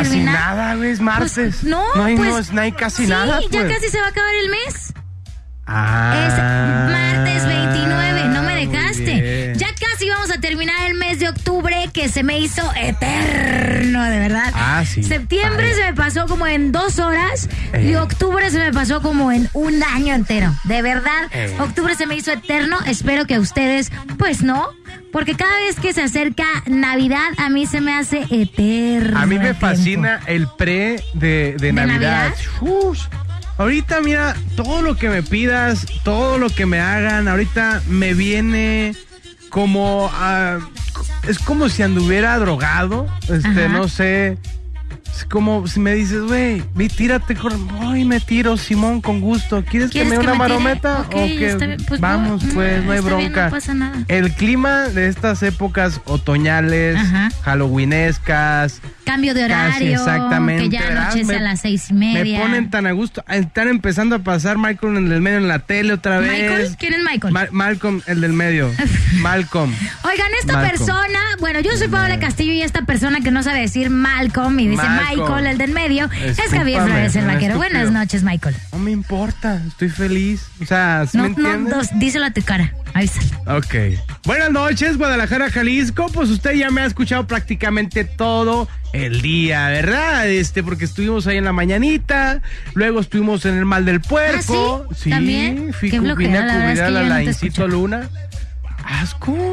Casi terminar? nada, güey, es martes. Pues, no, no hay, pues, no es- no hay casi sí, nada. ya pues. casi se va a acabar el mes. Ah, Es martes 29, no me dejaste. Ya casi vamos a terminar el mes de octubre que se me hizo eterno, de verdad. Ah, sí. Septiembre se me pasó como en dos horas y Eh. octubre se me pasó como en un año entero. De verdad, Eh. octubre se me hizo eterno. Espero que ustedes, pues no. Porque cada vez que se acerca Navidad, a mí se me hace eterno. A mí me el tiempo. fascina el pre de, de Navidad. Ahorita, mira, todo lo que me pidas, todo lo que me hagan, ahorita me viene como. es como si anduviera drogado. Este, Ajá. no sé. Es como si me dices, güey, ve, tírate con. Ay, me tiro, Simón, con gusto. ¿Quieres que ¿Quieres me dé una marometa? Ok, o que pues, vamos, no, pues, no hay bien, bronca. no pasa nada. El clima de estas épocas otoñales, Ajá. halloweenescas, Cambio de Casi, horario, exactamente, que ya anochece Me- a las seis y media. Me ponen tan a gusto. Están empezando a pasar Michael en el medio en la tele otra vez. ¿Michael? ¿Quién es Michael? Ma- Malcolm, el del medio. Malcolm. Oigan, esta Malcolm. persona, bueno, yo soy Paola Castillo y esta persona que no sabe decir Malcolm y dice. Michael, el del medio, es Javier Flores, el vaquero. Buenas noches, Michael. No me importa, estoy feliz. O sea, ¿sí No, me no, dos, díselo a tu cara. Avisa. Ok. Buenas noches, Guadalajara, Jalisco. Pues usted ya me ha escuchado prácticamente todo el día, ¿verdad? Este, porque estuvimos ahí en la mañanita, luego estuvimos en el mal del puerco. ¿Ah, sí? ¿También? fui Qué flojera, vine a la cubrir a la escucho. Luna. Asco.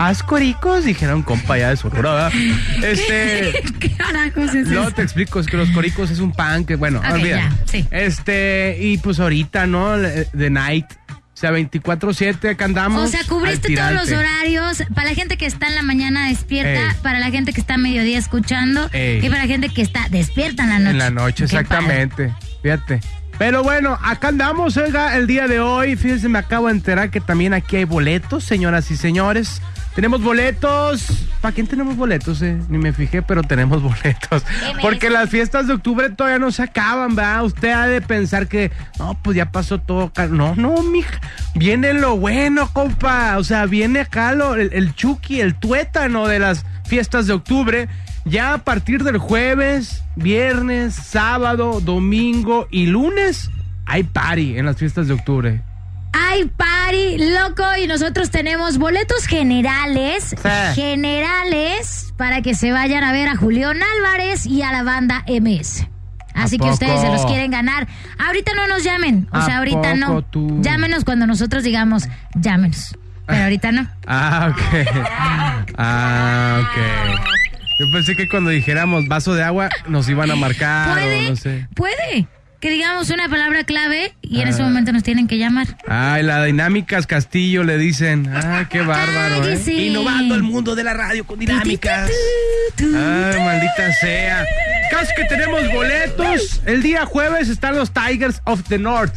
Ascoricos, dijeron compa ya de Sonora, ¿verdad? Este. ¿Qué carajos es No eso? te explico, es que los coricos es un pan que, bueno, olvida. ya, sí. Este, y pues ahorita, ¿no? The Night. O sea, 24-7, acá andamos. O sea, cubriste todos los horarios para la gente que está en la mañana despierta, Ey. para la gente que está a mediodía escuchando Ey. y para la gente que está despierta en la noche. En la noche, Qué padre. exactamente. Fíjate. Pero bueno, acá andamos, oiga, el día de hoy. Fíjense, me acabo de enterar que también aquí hay boletos, señoras y señores. Tenemos boletos. ¿Para quién tenemos boletos? Eh? Ni me fijé, pero tenemos boletos. Porque las fiestas de octubre todavía no se acaban, ¿verdad? Usted ha de pensar que, no, pues ya pasó todo. No, no, mija. Viene lo bueno, compa. O sea, viene acá lo- el, el chuki, el tuétano de las fiestas de octubre. Ya a partir del jueves, viernes, sábado, domingo y lunes, hay party en las fiestas de octubre. Hay party, loco, y nosotros tenemos boletos generales, Sí. generales, para que se vayan a ver a Julián Álvarez y a la banda MS. Así ¿A que ustedes se los quieren ganar. Ahorita no nos llamen, o ¿A sea, ahorita no. tú? Llámenos cuando nosotros digamos, llámenos. Pero ahorita no. Ah, ok. Ah, ok. Yo pensé que cuando dijéramos vaso de agua nos iban a marcar Puede, o no sé. puede que digamos una palabra clave y en ese Ah. momento nos tienen que llamar. Ay, la dinámicas Castillo le dicen. Ah, qué bárbaro, ¿eh? Innovando el mundo de la radio con dinámicas. Ay, maldita sea. Caso que tenemos boletos. El día jueves están los Tigers of the North.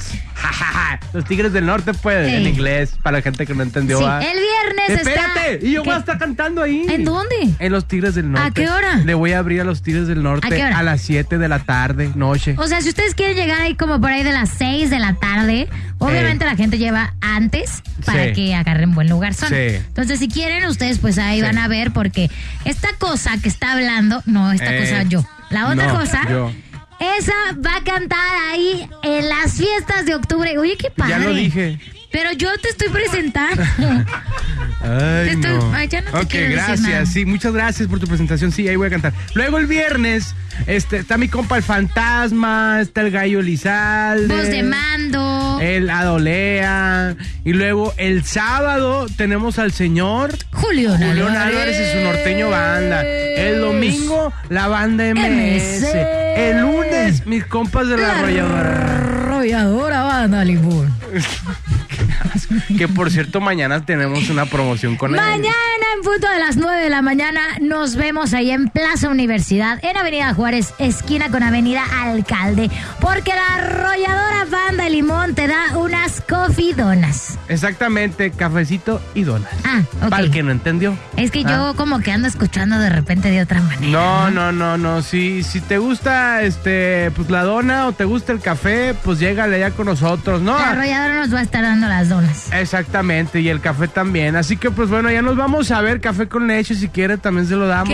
los Tigres del Norte, pues, Sí. en inglés, para la gente que no entendió. El viernes Espérate, está. y yo voy a ¿Qué? estar cantando ahí. ¿En dónde? En los Tigres del Norte. qué hora? Le voy a abrir a los Tigres del Norte ¿A qué hora? las 7 de la tarde, noche. O sea, si ustedes quieren llegar ahí como por ahí de las 6 de la tarde, obviamente Eh. la gente lleva antes para Sí. que agarren buen lugar. Son. Sí. Entonces, si quieren, ustedes pues ahí Sí. van a ver porque esta cosa que está hablando, no, esta Eh, cosa yo. La otra no, cosa, yo. esa va a cantar ahí en las fiestas de octubre. Oye, qué padre. Ya lo dije. Pero yo te estoy presentando. Ay, estoy- no. ay, ya no te ok, quiero decir gracias. nada. Sí, muchas gracias por tu presentación. Sí, ahí voy a cantar. Luego el viernes este, está mi compa el fantasma, está el gallo Lizalde. Voz de mando. El Adolea. Y luego el sábado tenemos al señor Julio Julián Álvarez y su norteño banda. El domingo, la banda MS. El lunes, mis compas de la arrolladora. Arrolladora banda Limón. Que por cierto, mañana tenemos una promoción con él. Mañana punto de las 9 de la mañana nos vemos ahí en Plaza Universidad, en Avenida Juárez, esquina con Avenida Alcalde, porque la arrolladora Banda de Limón te da unas cofidonas. Exactamente, cafecito y donas. Ah, ok. Para el que no entendió. Es que Ah. yo como que ando escuchando de repente de otra manera. No, no, no, no. Si, si te gusta este, pues la dona o te gusta el café, pues llégale allá con nosotros, ¿no? La arrolladora nos va a estar dando las donas. Exactamente, y el café también. Así que, pues bueno, ya nos vamos a ver ver, café con leche, si quiere, también se lo damos.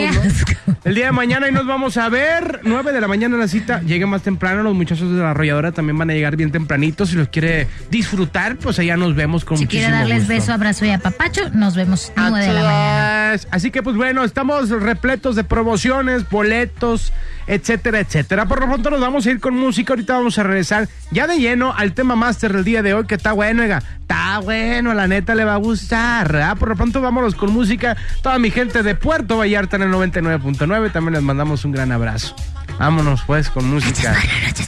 El día de mañana y nos vamos a ver. 9 de la mañana la cita. Lleguen más temprano. Los muchachos de la arrolladora también van a llegar bien tempranito. Si los quiere disfrutar, pues allá nos vemos con Si quiere darles gusto. beso, abrazo y apapacho, nos vemos 9 de la mañana. Así que pues bueno, estamos repletos de promociones, boletos, etcétera, etcétera. Por lo pronto nos vamos a ir con música. Ahorita vamos a regresar ya de lleno al tema máster del día de hoy, que está bueno, oiga. Está bueno, la neta le va a gustar. ¿verdad? Por lo pronto vámonos con música. Toda mi gente de Puerto Vallarta en el 99.9, también les mandamos un gran abrazo. Vámonos pues con música.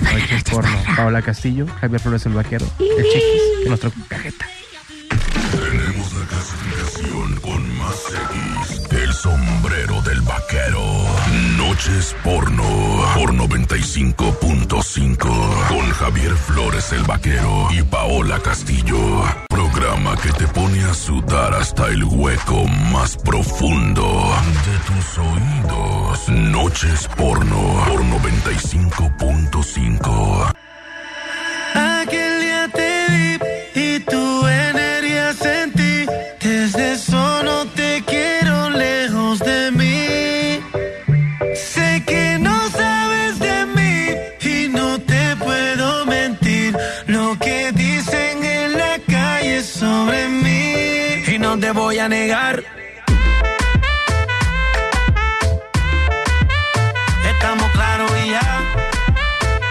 Noches porno. Paola Castillo, Javier Flores el Vaquero, el Chiquis, trae cajeta. Noches porno. Por 95.5. Con Javier Flores el vaquero y Paola Castillo. Programa que te pone a sudar hasta el hueco más profundo de tus oídos. Noches porno. Por 95.5. te voy a negar. Estamos claros y ya.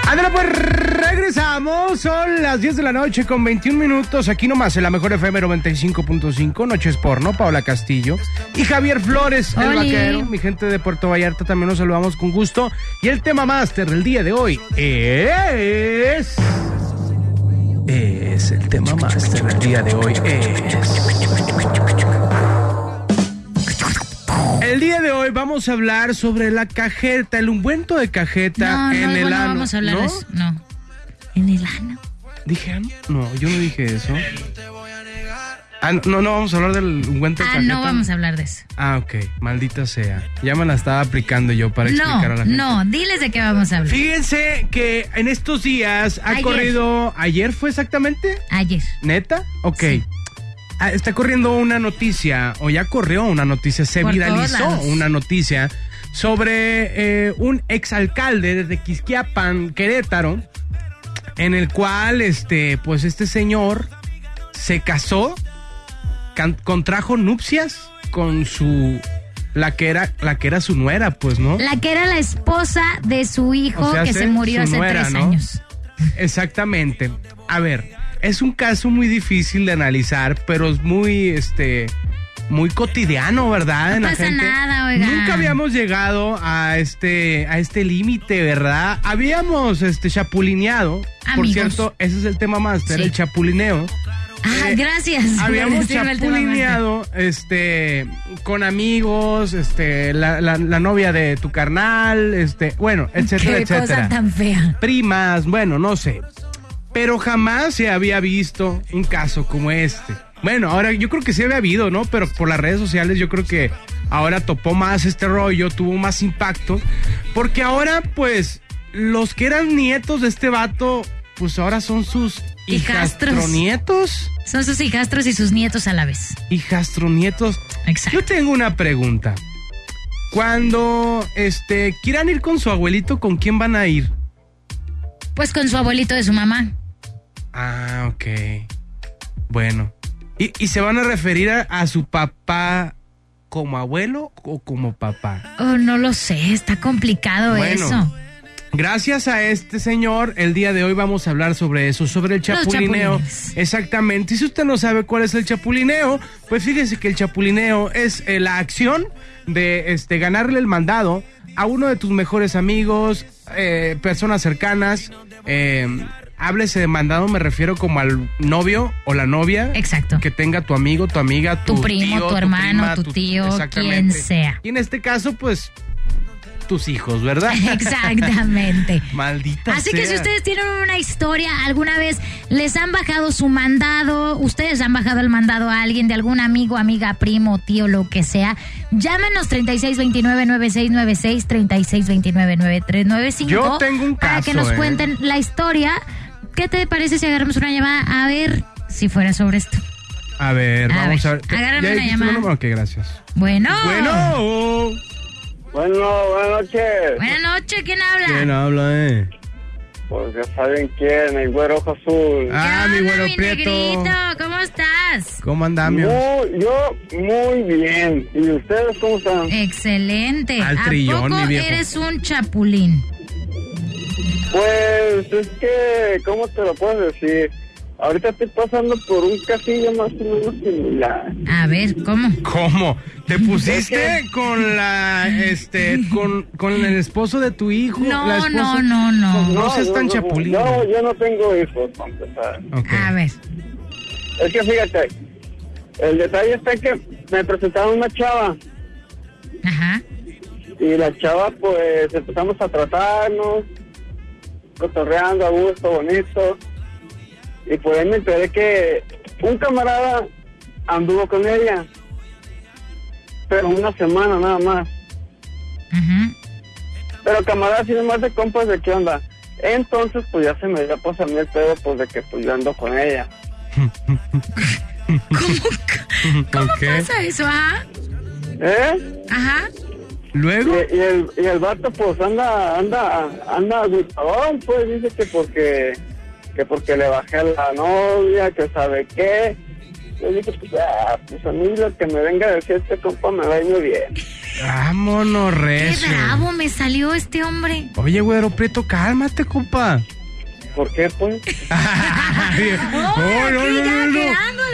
Ándale, pues regresamos. Son las 10 de la noche con 21 minutos. Aquí nomás en la mejor FM 95.5. Noches porno, Paola Castillo. Y Javier Flores, el Oli. vaquero. Mi gente de Puerto Vallarta también nos saludamos con gusto. Y el tema máster del día de hoy es. Es el tema máster del día de hoy. Es. El día de hoy vamos a hablar sobre la cajeta, el ungüento de cajeta No, en no, el no ano. vamos a hablar ¿No? de eso. No. En el ano. ¿Dije ano? No, yo no dije eso. Ah, no, no vamos a hablar del ungüento de Ah, cajeta. no vamos a hablar de eso. Ah, ok, maldita sea. Ya me la estaba aplicando yo para explicar a la gente. no, diles de qué vamos a hablar. Fíjense que en estos días ha Ayer. corrido. ¿Ayer fue exactamente? Ayer. ¿Neta? Ok. Sí. Ah, está corriendo una noticia, o ya corrió una noticia, se Por viralizó una noticia sobre eh, un exalcalde de Quisquiapan, Querétaro, en el cual, este, pues este señor se casó, contrajo nupcias con su, la que era, la que era su nuera, pues, ¿no? La que era la esposa de su hijo O sea, que se- murió hace nuera, tres ¿no? años. Exactamente. A ver, es un caso muy difícil de analizar, pero es muy, este, muy cotidiano, ¿verdad? No En la pasa gente. nada, oiga. Nunca habíamos llegado a este, a este límite, ¿verdad? Habíamos, este, chapulineado. Por Amigos. cierto, ese es el tema máster, Sí. el chapulineo. Ah, Eh, gracias. por Habíamos chapulineado, este, con amigos, este, la, la- la novia de tu carnal, este, bueno, etcétera, Qué etcétera cosa tan fea. primas, bueno, no sé. Pero jamás se había visto un caso como este. Bueno, ahora yo creo que sí había habido, ¿no? Pero por las redes sociales yo creo que ahora topó más este rollo, tuvo más impacto. Porque ahora, pues, los que eran nietos de este vato, pues ahora son sus Hijastros. hijastronietos. Son sus hijastros y sus nietos a la vez. Hijastronietos. Exacto. Yo tengo una pregunta. Cuando este quieran ir con su abuelito, ¿con quién van a ir? Pues con su abuelito de su mamá. Ah, ok. Bueno. ¿Y, y se van a referir a, a su papá como abuelo o como papá? Oh, no lo sé, está complicado Bueno, eso. Gracias a este señor, el día de hoy vamos a hablar sobre eso, sobre el chapulineo. Exactamente. Y si usted no sabe cuál es el chapulineo, pues fíjese que el chapulineo es eh, la acción de este, ganarle el mandado a uno de tus mejores amigos, eh, personas cercanas. Eh, háblese de mandado, me refiero como al novio o la novia. Exacto. Que tenga tu amigo, tu amiga, tu, Tu primo, tío, tu hermano, prima, tu tío, quien sea. Y en este caso, pues, tus hijos, ¿verdad? Exactamente. Maldita Así que si ustedes tienen una historia, alguna vez les han bajado su mandado, ustedes han bajado el mandado a alguien de algún amigo, amiga, primo, tío, lo que sea, llámenos 3629-9696, 3629-9395. Yo tengo un Para que caso, nos ¿eh? cuenten la historia. ¿Qué te parece si agarramos una llamada a ver si fuera sobre esto? A ver, A vamos ver, a ver. ¿Qué- agárrame ¿Ya una llamada. número? Ok, gracias. Bueno. Bueno. Bueno, buenas noches. Buenas noches, ¿quién habla? ¿Quién habla, eh? Pues ya saben quién, el güero ojo azul. Ah, ¿Qué mi güero mi prieto. negrito? ¿Cómo estás? ¿Cómo andamos? Muy, yo muy bien. ¿Y ustedes cómo están? Excelente. Al ¿A trillón, poco mi viejo. eres un chapulín? Pues es que, ¿cómo te lo puedo decir? Ahorita estoy pasando por un casillo más o menos similar. A ver, ¿cómo? ¿Cómo? ¿Te pusiste con la, este, con, con el esposo de tu hijo? No, la esposa? no, no, no. No seas tan chapulín. No, yo no tengo hijos, para empezar. Ok. A ver. Es que fíjate, el detalle está que me presentaron una chava Ajá. y la chava pues empezamos a tratarnos, cotorreando a gusto, bonito. Y por ahí me enteré que un camarada anduvo con ella, pero una semana nada más. Pero camarada así nomás de compas de qué onda. Entonces pues ya se me dio pues a mí el pedo pues de que pues yo ando con ella. ¿Cómo Ok. pasa eso, ah? ¿Eh? Ajá. Luego, Y, y el, y el vato pues anda, anda, anda agüitadón, pues dice que porque, que porque le bajé a la novia, que sabe qué. Yo dije, pues, ah, pues a mí lo que me venga a decir este compa me va a ir muy bien. vámonos, Qué recio. bravo me salió este hombre. Oye, güero prieto, cálmate, compa. ¿Por qué, pues? no, no, no, no, no.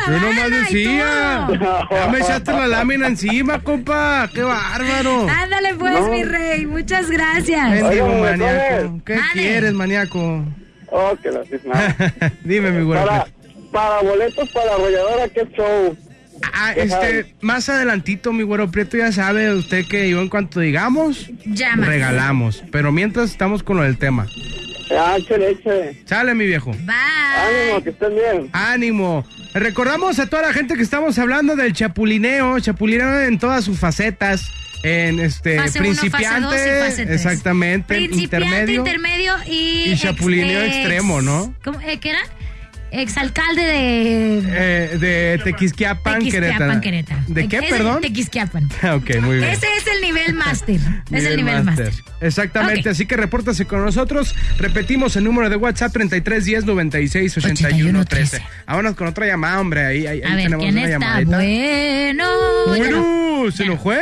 Yo nomás decía. Ya me echaste la lámina encima, compa. Qué bárbaro. Ándale pues, No. mi rey. Muchas gracias. Maníaco. ¿Qué quieres, maníaco? Oh, que la cisna. Dime, mi güero Para, para boletos para la arrolladora, qué show. Ah, este, más adelantito, mi güero prieto, ya sabe usted que yo en cuanto digamos, Llama. regalamos. Pero mientras estamos con lo del tema. Ah, échale, échale. Sale, mi viejo. Ánimo, Bye. que estén bien. Ánimo. Recordamos a toda la gente que estamos hablando del chapulineo, chapulineo en todas sus facetas. En este Fase uno, fase principiante, dos y fase tres. exactamente, Principiante, intermedio. intermedio y... y chapulineo extremo, ¿no? ¿Cómo, eh, ¿Qué era? Exalcalde de... eh, de Tequisquiapan, Tequisquiapan, Querétaro. Querétaro. ¿De qué, perdón? Tequisquiapan. ok, muy bien. Ese es el nivel máster. Es el nivel máster. Exactamente, así que repórtase con nosotros. Repetimos el número de WhatsApp 3310 96 81 13. 81, Vámonos con otra llamada, hombre. Ahí, ahí, ahí A ver, tenemos ¿quién una está? llamadita. Bueno. Bueno, ¿se lo fue?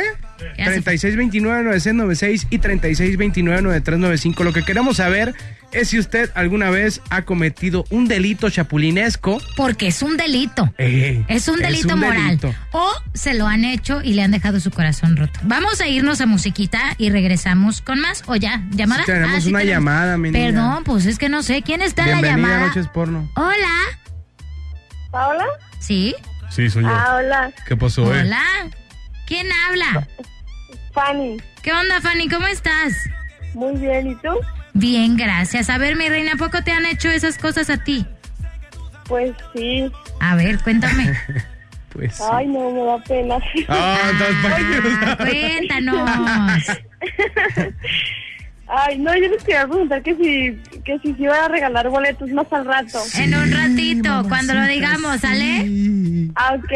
Ya se fue. 3629-9696 y 3629-9395. Lo que queremos saber es si usted alguna vez ha cometido un delito chapulinesco. Porque es un delito. Eh, Es un delito un moral. delito. O se lo han hecho y le han dejado su corazón roto. Vamos a irnos a musiquita y regresamos con más. ¿O ya? ¿Llamada? Sí, tenemos Ah, sí una llamada, mi niña. Perdón, pues es que no sé. ¿Quién está en la Bienvenida a llamada? Noches Porno. Hola. ¿Paola? ¿Sí? Sí, soy yo. Ah, hola. ¿Qué pasó, Hola. ¿Quién habla? Fanny. ¿Qué onda, Fanny? ¿Cómo estás? Muy bien, ¿y tú? Bien, gracias. A ver, mi reina, ¿a poco te han hecho esas cosas a ti? Pues sí. A ver, cuéntame. Pues. sí. Ay, no, me da pena. Ah, entonces, ¿para qué nos Ah, da? cuéntanos. Ay, no, yo les quería preguntar que si, que si se iban a regalar boletos más al rato. En un ratito, cuando lo digamos, ¿sale? Sí. Ah, ok.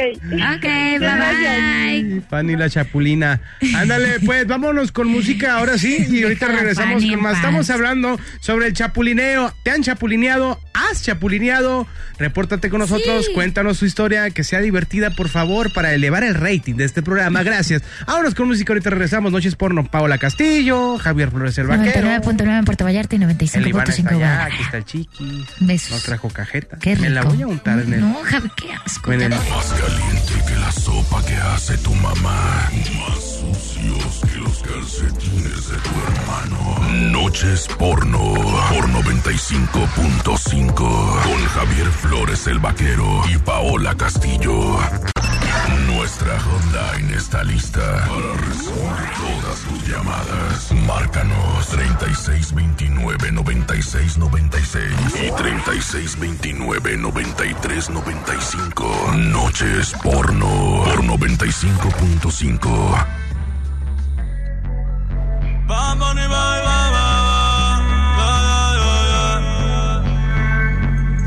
Ok, bye bye. Fanny la chapulina. Ándale, pues vámonos con música ahora sí y ahorita regresamos Fanny, con más. paz. Estamos hablando sobre el chapulineo. ¿Te han chapulineado? ¿Has chapulineado? Repórtate con nosotros, Sí. cuéntanos tu historia, que sea divertida, por favor, para elevar el rating de este programa. Gracias. Vámonos con música, ahorita regresamos. Noches porno, Paola Castillo, Javier Flores el Vaquero. 99.9 en Puerto Vallarta y El Iván está 95.5 allá, Guadalajara. aquí está el Chiquis. Besos. No trajo cajeta. Qué rico. Me la voy a untar en el... No, Javi, qué asco. en el- Más caliente que la sopa que hace tu mamá. Más sucios que los calcetines de tu hermano. Noches porno. Por 95.5. Con Javier Flores el Vaquero y Paola Castillo. Nuestra hotline está lista para recibir todas tus llamadas. Márcanos 3629-9696 y 3629-9395. Noches porno por 95.5.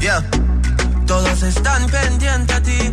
Yeah. Todos están pendientes a ti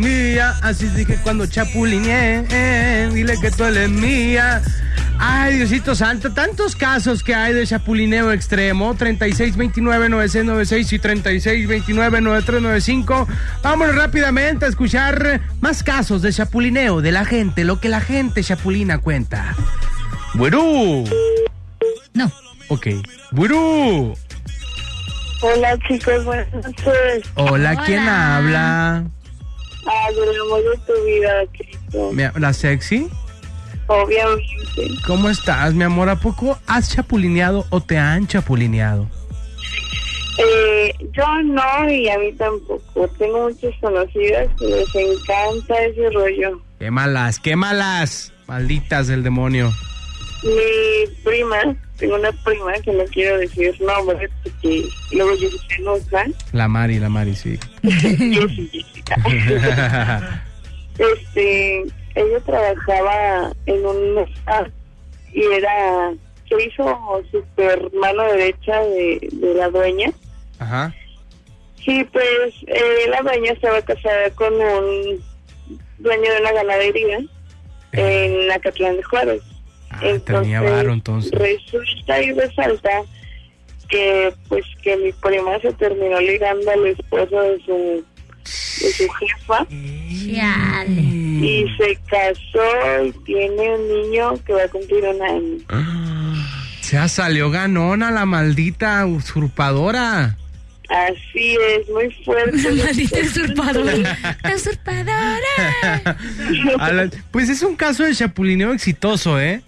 mía, así dije cuando chapulineé, eh, dile que tú eres mía. Ay, Diosito Santo, tantos casos que hay de chapulineo extremo, 3629-9696 y 3629-9395. Vámonos rápidamente a escuchar más casos de chapulineo de la gente, lo que la gente chapulina cuenta. Bueno, No. ok. Bueno, Hola chicos, buenas noches. hola, ¿quién Hola. habla? Ah, del amor de tu vida, Cristo. ¿La sexy? Obviamente. ¿Cómo estás, mi amor? ¿A poco has chapulineado o te han chapulineado? Eh, yo no y a mí tampoco. Tengo muchas conocidas que les encanta ese rollo. Quémalas, quémalas, malditas del demonio. Mi prima, tengo una prima que no quiero decir nombre porque luego yo se enoja. La Mari, la Mari, sí. Jessie, Jessica. este, ella trabajaba en un lugar y era, se hizo super mano derecha de, de la dueña. Ajá. Sí, pues eh, la dueña estaba casada con un dueño de una ganadería en Acatlán de Juárez. Ah, tenía varo, entonces. Resulta y resalta que pues que mi prima se terminó ligando al esposo de su de su jefa Chale. y se casó y tiene un niño que va a cumplir un año. Se salió ganona la maldita usurpadora. Así es, muy fuerte. Maldita usurpadora. La usurpadora. La- pues es un caso de chapulineo exitoso, ¿eh?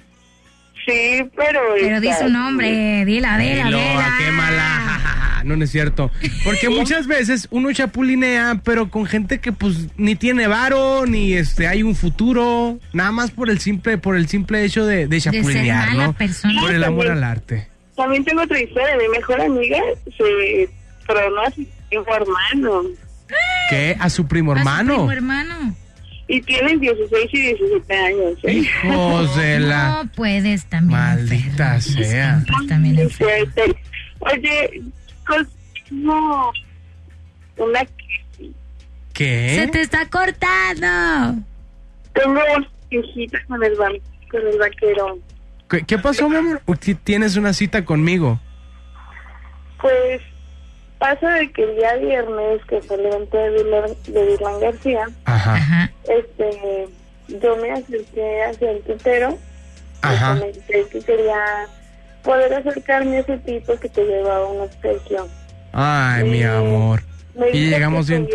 Sí, pero... Pero di su nombre, dila, dila, Dilo, dila. quémala. No, no es cierto. Porque muchas veces uno chapulinea, pero con gente que pues ni tiene varo, ni este hay un futuro, nada más por el simple, por el simple hecho de, de ser chapulinear, mala ¿no? persona. Por el amor También. al arte. También tengo otra historia. Mi mejor amiga se tronó a su hijo hermano. ¿Qué? A su primo A su hermano. primo hermano. Y tienen 16 y 17 años. ¿eh? Hijos de la No puedes también. maldita enfermo. sea. Siempre también fuerte. Oye, cos- no. Una Se ¿Qué? te está cortando. Tengo una viejita con el, van- con el vaquero. ¿Qué, qué pasó, mi amor? Tienes una cita conmigo. Pues pasa de que el día viernes, que fue el evento de Virlan, García, Ajá. Este, yo me acerqué hacia el tutero Ajá. y comenté que quería poder acercarme a ese tipo que te llevaba un obsequio. Ay, mi Sí. amor. Me Y llegamos que bien.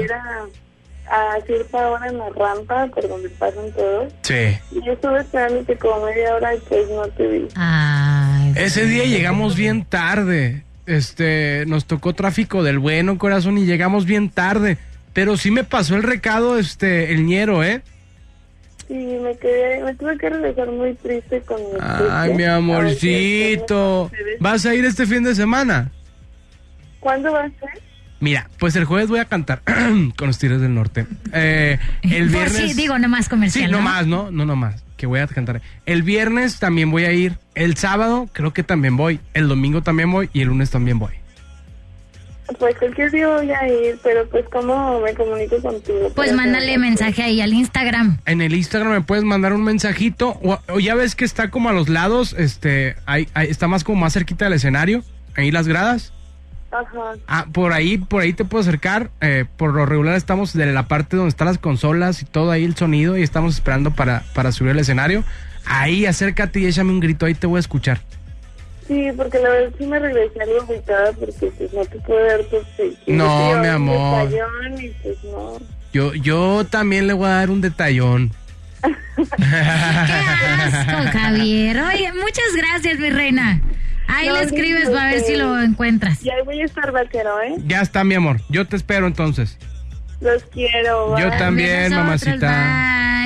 a cierta hora en la rampa por donde pasan todos. Sí. Y yo estuve esperándote como media hora y pues no te vi. Ay. Ese día llegamos bien tarde. Este, nos tocó tráfico del bueno, corazón, y llegamos bien tarde. Pero sí me pasó el recado, este, el ñero, ¿eh? Sí, me quedé, me tuve que regresar muy triste con mi Ay, mi amorcito. ¿Vas a ir este fin de semana? ¿Cuándo va a ser? Mira, pues el jueves voy a cantar con los Tigres del Norte. Eh, el Pues viernes. sí, digo, nomás Sí, comercial. no ¿no? más, ¿no? No, no más. Que voy a cantar. El viernes también voy a ir. El sábado creo que también voy. El domingo también voy. Y el lunes también voy. Pues cualquier día voy a ir, pero pues cómo me comunico contigo. Pues mándale mensaje ahí al Instagram. En el Instagram me puedes mandar un mensajito. O, o ya ves que está como a los lados. Este, ahí, ahí está más como más cerquita del escenario. Ahí las gradas. Ajá. Ah, por ahí, por ahí te puedo acercar. Eh, por lo regular estamos de la parte donde están las consolas y todo ahí el sonido y estamos esperando para, para subir al escenario. Ahí acércate y échame un grito, ahí te voy a escuchar. Sí, porque la verdad sí me regresé algo porque pues no te puedo dar tu obsequio. No, mi iba a dar un amor. detallón Y pues no. Yo, yo también le voy a dar un detallón. ¡Qué asco, Javier! Oye, muchas gracias, mi reina. Ahí No, le escribes para ver si lo encuentras. Y ahí voy a estar vaquero, ¿eh? Ya está, mi amor. Yo te espero entonces. Los quiero. Yo también, Nosotros, mamacita.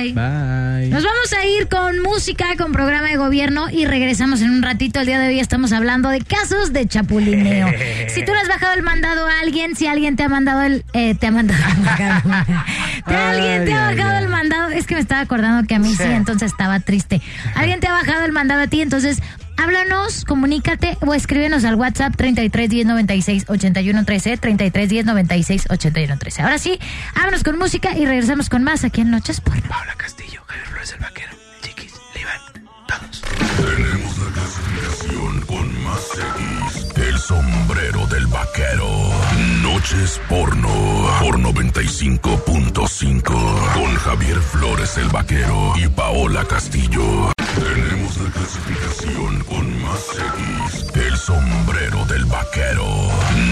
bye. Bye. Nos vamos a ir con música, con programa de gobierno y regresamos en un ratito. El día de hoy estamos hablando de casos de chapulineo. Si tú le has bajado el mandado a alguien, si alguien te ha mandado el... eh, te ha mandado... ¿Te- alguien te ha bajado ay. el mandado. Es que me estaba acordando que a mí sí, Sí. entonces estaba triste. Alguien te ha bajado el mandado a ti, entonces Háblanos, comunícate o escríbenos al WhatsApp 33 10 96 81 13, 33 10 96 81 13. Ahora sí, vámonos con música y regresamos con más aquí en Noches por Paula Castillo, Javier Flores el Vaquero, Chiquis, Iván, todos. Tenemos la clasificación con más X. El sombrero del vaquero. Noches porno. Por 95.5. Con Javier Flores el vaquero y Paola Castillo. Tenemos la clasificación con más X. El sombrero del vaquero.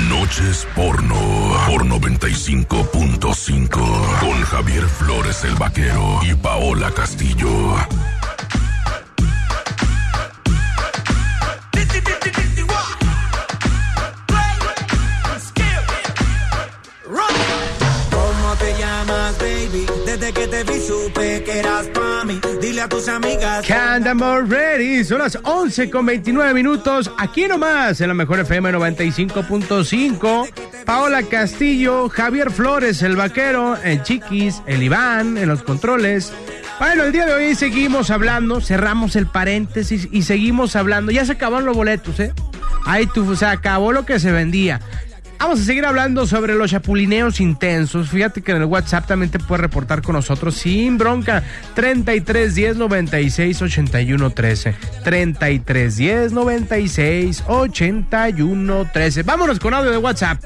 Noches porno. Por 95.5. Con Javier Flores el vaquero y Paola Castillo. Dile a tus amigas. Ready, son las 11 con 29 minutos, aquí nomás, en la mejor FM 95.5. Paola Castillo, Javier Flores, el vaquero, el Chiquis, el Iván, en los controles. Bueno, el día de hoy seguimos hablando, cerramos el paréntesis y seguimos hablando. Ya se acabaron los boletos, ¿eh? Ahí tú, se acabó lo que se vendía. Vamos a seguir hablando sobre los chapulineos intensos. Fíjate que en el WhatsApp también te puedes reportar con nosotros sin bronca. 33 10 96 81 13. 33 10 96 81 13. Vámonos con audio de WhatsApp.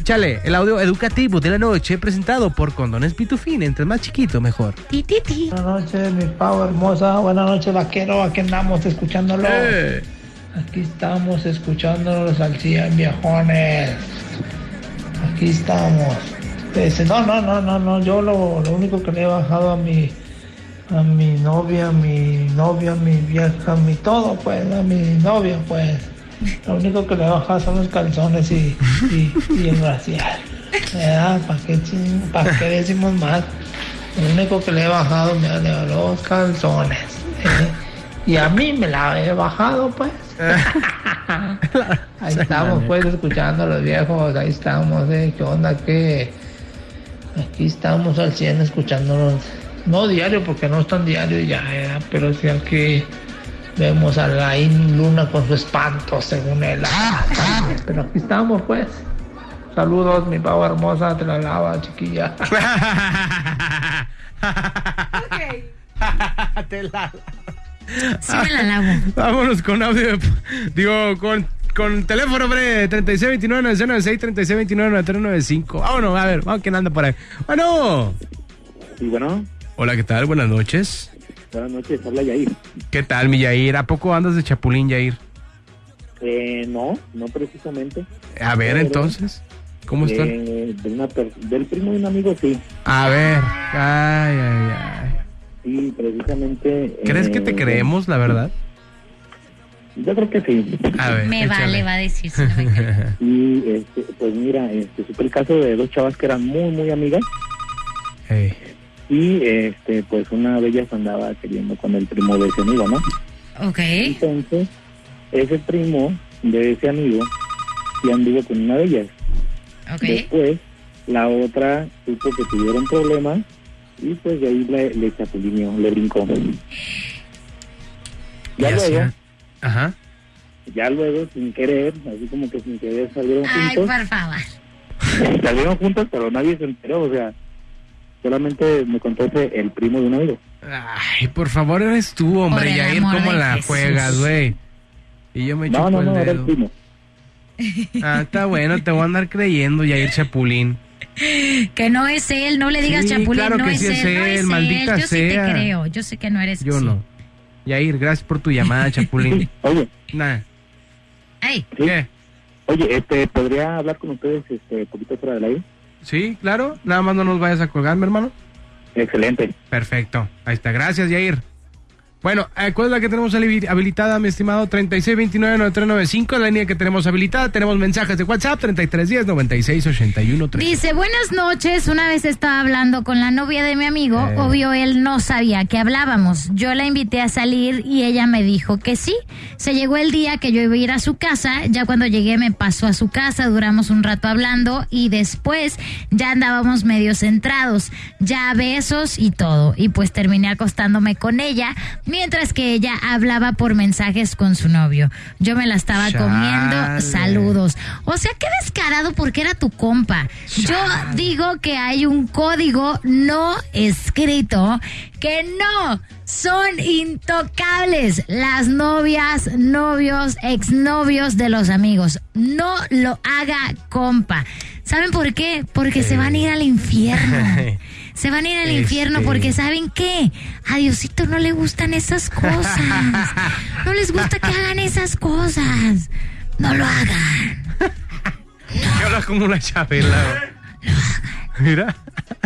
Échale, el audio educativo de la noche presentado por Condones Pitufín. Entre más chiquito, mejor. ti, ti, ti. Buenas noches, mi pavo hermosa. Buenas noches, vaquero. Aquí andamos escuchándolo. Eh. Aquí estamos escuchándolos al 100, viejones. Aquí estamos. Este, no, no, no, no, no. Yo lo, lo único que le he bajado a mi a mi novia, a mi novia, a mi vieja, a mi todo, pues, a mi novia, pues. Lo único que le he bajado son los calzones y, y, y el. ¿Verdad? ¿Para qué, ching- pa' qué decimos más? Lo único que le he bajado me de los calzones. ¿eh? Y a mí me la he bajado, pues. Ahí estamos, pues, escuchando a los viejos. Ahí estamos, ¿eh? ¿Qué onda? ¿Qué? Aquí estamos al 100 escuchándolos. No diario, porque no es tan diario ya, ¿eh? pero sí aquí vemos a Laín Luna con su espanto, según él. Pero aquí estamos, pues. Saludos, mi pavo hermosa, te la lava, chiquilla. Te la- Sí me la lavo. Vámonos con audio. de- Digo, con, con teléfono, hombre. 3629-996, 3629-9395. Vámonos, a ver, vamos, ¿quién anda por ahí? Bueno. Y bueno, Hola, ¿qué tal? Buenas noches. buenas noches, habla Yair. ¿Qué tal, mi Yair? ¿A poco andas de chapulín, Yair? Eh, no, no precisamente. A ver, entonces. ¿Cómo están? Eh, de una per- del primo de un amigo, sí. A ver. Ay, ay, ay. Sí, precisamente. ¿Crees eh, que te creemos, la verdad? Yo creo que sí. A ver. Me échale. vale, va a decir. si no me cree. Y este, pues mira, este, supe el caso de dos chavas que eran muy, muy amigas. Ey. Y este, pues una de ellas andaba queriendo con el primo de ese amigo, ¿no? Ok. Entonces, ese primo de ese amigo sí anduvo con una de ellas. Ok. Después, la otra supo que tuvieron problemas y pues de ahí le, le chapulineó, le brincó. Ya luego, Ajá. ya luego, sin querer, así como que sin querer salieron Ay, juntos. por favor. salieron juntos, pero nadie se enteró, o sea, solamente me contó ese, el primo de un amigo. Ay, por favor, eres tú, Por hombre, el Yair, ¿cómo la Jesús. juegas, güey? Y yo me No, chupo no, el no, era el dedo. primo. Ah, está bueno, te voy a andar creyendo, Yair Chapulín. Que no es él, no le digas Sí, Chapulín, claro no que es sí él, es no él, es maldita él. Yo sí te sea. creo, yo sé que no eres Yo así. no. Yair, gracias por tu llamada, Chapulín. Oye, Nah. ¿qué? oye, este, ¿podría hablar con ustedes este poquito fuera del aire? Sí, claro. Nada más no nos vayas a colgar, mi hermano. Excelente. Perfecto. Ahí está. Gracias, Yair. Bueno, eh, ¿cuál es la que tenemos habi- habilitada, mi estimado? 3629-9395, la línea que tenemos habilitada. Tenemos mensajes de WhatsApp, 3310-9681. Dice, buenas noches, una vez estaba hablando con la novia de mi amigo, Eh. obvio él no sabía que hablábamos. Yo la invité a salir y ella me dijo que sí. Se llegó el día que yo iba a ir a su casa, ya cuando llegué me pasó a su casa, duramos un rato hablando y después ya andábamos medio centrados, ya besos y todo. Y pues terminé acostándome con ella mientras que ella hablaba por mensajes con su novio. Yo me la estaba Chale. comiendo. Saludos. O sea, qué descarado porque era tu compa. Yo digo que hay un código no escrito que no son intocables las novias, novios, exnovios de los amigos. No lo haga compa. ¿Saben por qué? Porque se van a ir al infierno. Se van a ir al infierno Este. porque ¿saben qué? A Diosito no le gustan esas cosas. No les gusta que hagan esas cosas. No lo hagan. Hablas como una chabela. Mira.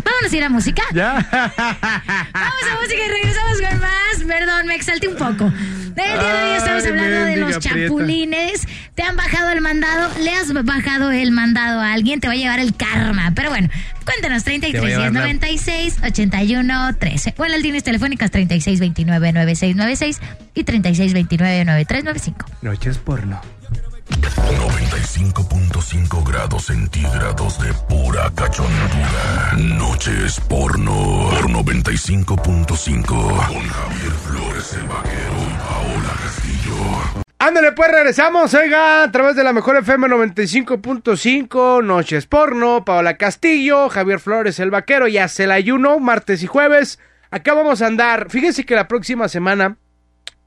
Vámonos a ir a música. Ya. Vamos a música y regresamos con más. Perdón, me exalté un poco. El día de hoy estamos Ay, hablando de los prieta. chapulines. ¿Te han bajado el mandado? ¿Le has bajado el mandado a alguien? Te va a llevar el karma. Pero bueno, cuéntanos, 33 Te va a llevar la- 96 81 13. O en las líneas telefónicas 36 29 9696 y 36 29 9395. Noches porno. 95.5 grados centígrados de pura cachondura. Noches porno. Por 95.5. Con Javier Flores el vaquero y Paola Castillo. Ándale, pues regresamos, oiga, a través de la mejor FM 95.5, Noches Porno, Paola Castillo, Javier Flores, el vaquero, ya se la ayuno, martes y jueves. Acá vamos a andar. Fíjense que la próxima semana,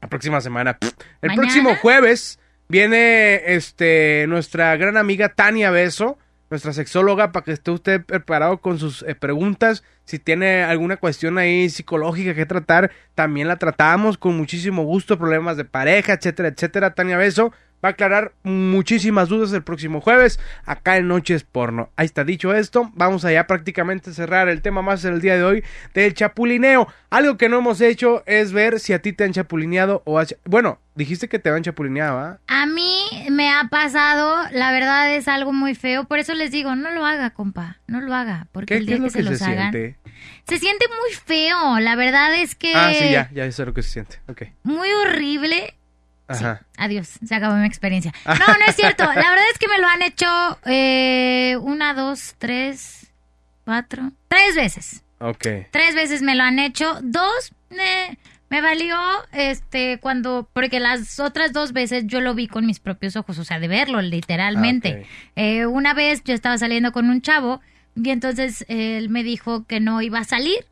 la próxima semana, el ¿Mañana? próximo jueves, viene este nuestra gran amiga Tania Beso, nuestra sexóloga, para que esté usted preparado con sus eh, preguntas. Si tiene alguna cuestión ahí psicológica que tratar, también la tratamos con muchísimo gusto, problemas de pareja, etcétera, etcétera. Tania Beso va a aclarar muchísimas dudas el próximo jueves acá en Noches Porno. Ahí está dicho esto, vamos allá prácticamente a cerrar el tema más el día de hoy del chapulineo. Algo que no hemos hecho es ver si a ti te han chapulineado o has... Bueno, dijiste que te han chapulineado, ¿ah? A mí me ha pasado, la verdad es algo muy feo, por eso les digo, no lo haga, compa, no lo haga, porque ¿Qué, el qué día es que lo se que los se hagan, siente? se siente muy feo, la verdad es que Ah, sí, ya, ya sé lo que se siente. Ok. muy horrible. Sí, adiós, se acabó mi experiencia. No, no es cierto, la verdad es que me lo han hecho eh, una, dos, tres, cuatro, tres veces. Ok. Tres veces me lo han hecho. Dos, eh, me valió, este, cuando, porque las otras dos veces yo lo vi con mis propios ojos, o sea, de verlo literalmente. Ah. Eh, una vez yo estaba saliendo con un chavo y entonces él me dijo que no iba a salir.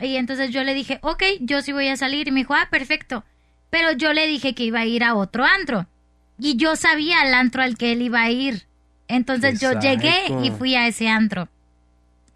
Y entonces yo le dije, ok, yo sí voy a salir. Y me dijo, ah, perfecto. Pero yo le dije que iba a ir a otro antro. Y yo sabía el antro al que él iba a ir. Entonces yo llegué y fui a ese antro.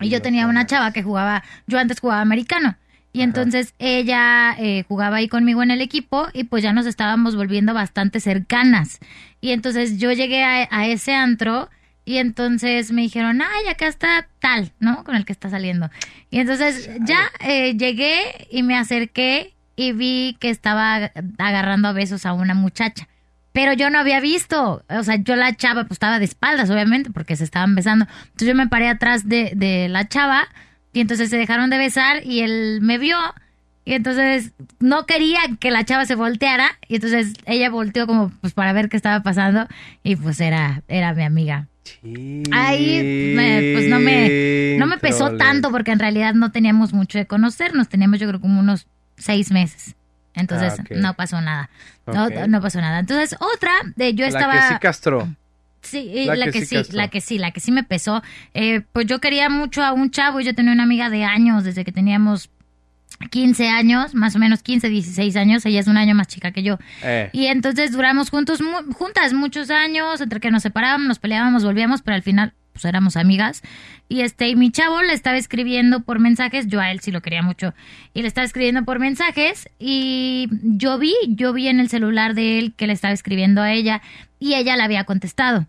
Y yo tenía una chava que jugaba, yo antes jugaba americano. Y entonces ella eh, jugaba ahí conmigo en el equipo y pues ya nos estábamos volviendo bastante cercanas. Y entonces yo llegué a, a ese antro y entonces me dijeron, ay, acá está tal, ¿no? Con el que está saliendo. Y entonces ya eh, llegué y me acerqué y vi que estaba agarrando a besos a una muchacha. Pero yo no había visto, o sea, yo la chava pues estaba de espaldas, obviamente, porque se estaban besando. Entonces yo me paré atrás de, de la chava y entonces se dejaron de besar y él me vio y entonces no quería que la chava se volteara y entonces ella volteó como pues para ver qué estaba pasando y pues era, era mi amiga. Ahí me- pues no me, no me pesó tanto porque en realidad no teníamos mucho de conocernos, teníamos yo creo como unos seis meses. Entonces Ah, no pasó nada. No, no pasó nada. Entonces otra de yo La estaba... que sí castró. Sí, La la, que que, sí castró. la que sí, la que sí me pesó. Eh, pues yo quería mucho a un chavo y yo tenía una amiga de años, desde que teníamos 15 años, más o menos 15, 16 años. Ella es un año más chica que yo. Eh. Y entonces duramos juntos, mu- juntas muchos años, entre que nos separábamos, nos peleábamos, volvíamos, pero al final pues éramos amigas. Y este, y mi chavo le estaba escribiendo por mensajes, yo a él sí lo quería mucho, y le estaba escribiendo por mensajes, y yo vi, yo vi en el celular de él que le estaba escribiendo a ella, y ella le había contestado.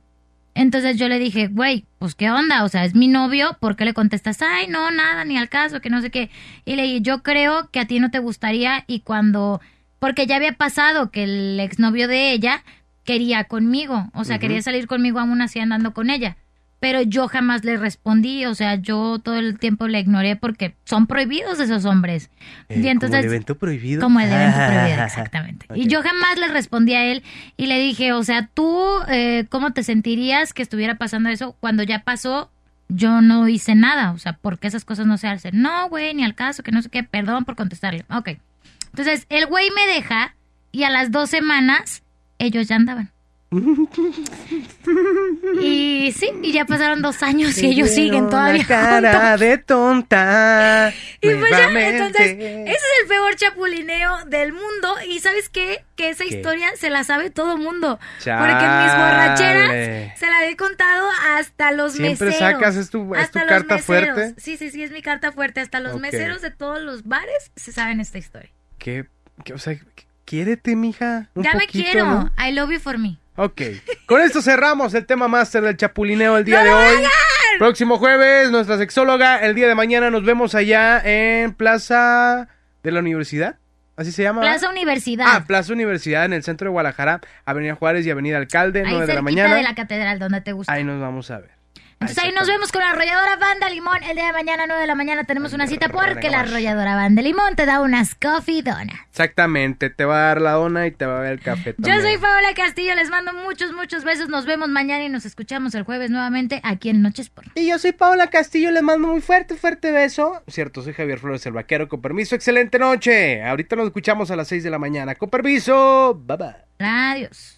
Entonces yo le dije, güey, pues qué onda, o sea, es mi novio, ¿por qué le contestas? Ay, no, nada, ni al caso, que no sé qué. Y le dije, yo creo que a ti no te gustaría y cuando, porque ya había pasado que el exnovio de ella quería conmigo, o sea, quería salir conmigo aún así andando con ella. Pero yo jamás le respondí, o sea, yo todo el tiempo le ignoré porque son prohibidos esos hombres. Eh, y entonces, ¿Como el evento prohibido? como el evento prohibido, exactamente. Y yo jamás le respondí a él y le dije, o sea, tú, eh, ¿cómo te sentirías que estuviera pasando eso cuando ya pasó? Yo no hice nada, o sea, porque esas cosas no se hacen. No, güey, ni al caso, que no sé qué, perdón por contestarle. Ok. Entonces, el güey me deja y a las dos semanas ellos ya andaban. y sí, y ya pasaron dos años y ellos siguen todavía. Cara juntos. de tonta. Y pues ya, entonces, ese es el peor chapulineo del mundo. Y ¿sabes qué? Que esa ¿Qué? historia se la sabe todo mundo. Chale. Porque en mis borracheras se la he contado hasta los Siempre meseros. sacas, es tu- es hasta tu carta meseros. fuerte. Sí, sí, sí, es mi carta fuerte. Hasta los Ok. meseros de todos los bares se saben esta historia. ¿Qué, qué- o sea, qu- quiérete, mija. Un ya me poquito, quiero. ¿no? I love you for me. Ok. Con esto cerramos el tema máster del chapulineo el día ¡No de hoy. Próximo jueves, nuestra sexóloga. El día de mañana nos vemos allá en Plaza de la Universidad. ¿Así se llama? Plaza Universidad. Ah, Plaza Universidad en el centro de Guadalajara, Avenida Juárez y Avenida Alcalde, ahí 9 de la mañana. de la catedral, donde te gusta. Ahí nos vamos a ver. Entonces ahí nos vemos con la arrolladora Banda Limón. El día de mañana, 9 de la mañana, tenemos una cita porque la arrolladora Banda Limón te da unas coffee donuts. Exactamente, te va a dar la dona y te va a dar el café Yo también. soy Paola Castillo, les mando muchos, muchos besos. Nos vemos mañana y nos escuchamos el jueves nuevamente aquí en Noches por. Y yo soy Paola Castillo, les mando muy fuerte, fuerte beso. Cierto, soy Javier Flores el Vaquero, con permiso, excelente noche. Ahorita nos escuchamos a las 6 de la mañana. Con permiso, bye bye. Adiós.